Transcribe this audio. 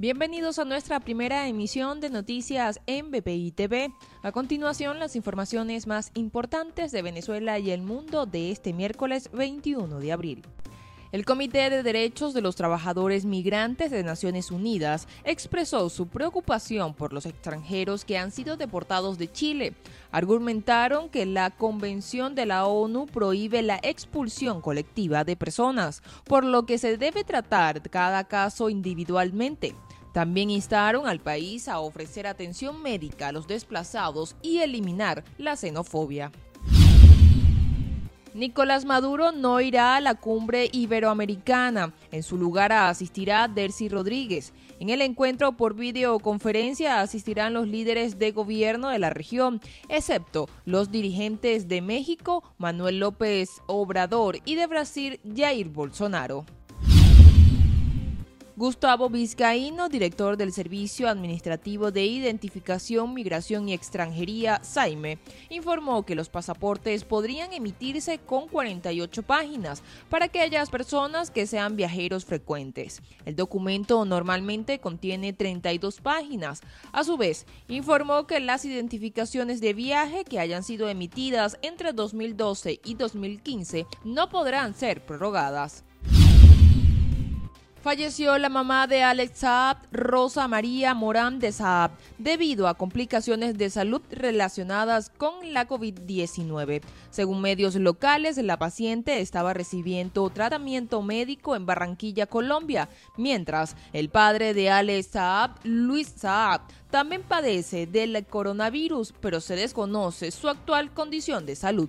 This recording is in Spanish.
Bienvenidos a nuestra primera emisión de noticias en BPI TV. A continuación, las informaciones más importantes de Venezuela y el mundo de este miércoles 21 de abril. El Comité de Derechos de los Trabajadores Migrantes de Naciones Unidas expresó su preocupación por los extranjeros que han sido deportados de Chile. Argumentaron que la Convención de la ONU prohíbe la expulsión colectiva de personas, por lo que se debe tratar cada caso individualmente. También instaron al país a ofrecer atención médica a los desplazados y eliminar la xenofobia. Nicolás Maduro no irá a la cumbre iberoamericana. En su lugar asistirá Dercy Rodríguez. En el encuentro por videoconferencia asistirán los líderes de gobierno de la región, excepto los dirigentes de México, Manuel López Obrador, y de Brasil, Jair Bolsonaro. Gustavo Vizcaíno, director del Servicio Administrativo de Identificación, Migración y Extranjería, SAIME, informó que los pasaportes podrían emitirse con 48 páginas para aquellas personas que sean viajeros frecuentes. El documento normalmente contiene 32 páginas. A su vez, informó que las identificaciones de viaje que hayan sido emitidas entre 2012 y 2015 no podrán ser prorrogadas. Falleció la mamá de Alex Saab, Rosa María Morán de Saab, debido a complicaciones de salud relacionadas con la COVID-19. Según medios locales, la paciente estaba recibiendo tratamiento médico en Barranquilla, Colombia, mientras el padre de Alex Saab, Luis Saab, también padece del coronavirus, pero se desconoce su actual condición de salud.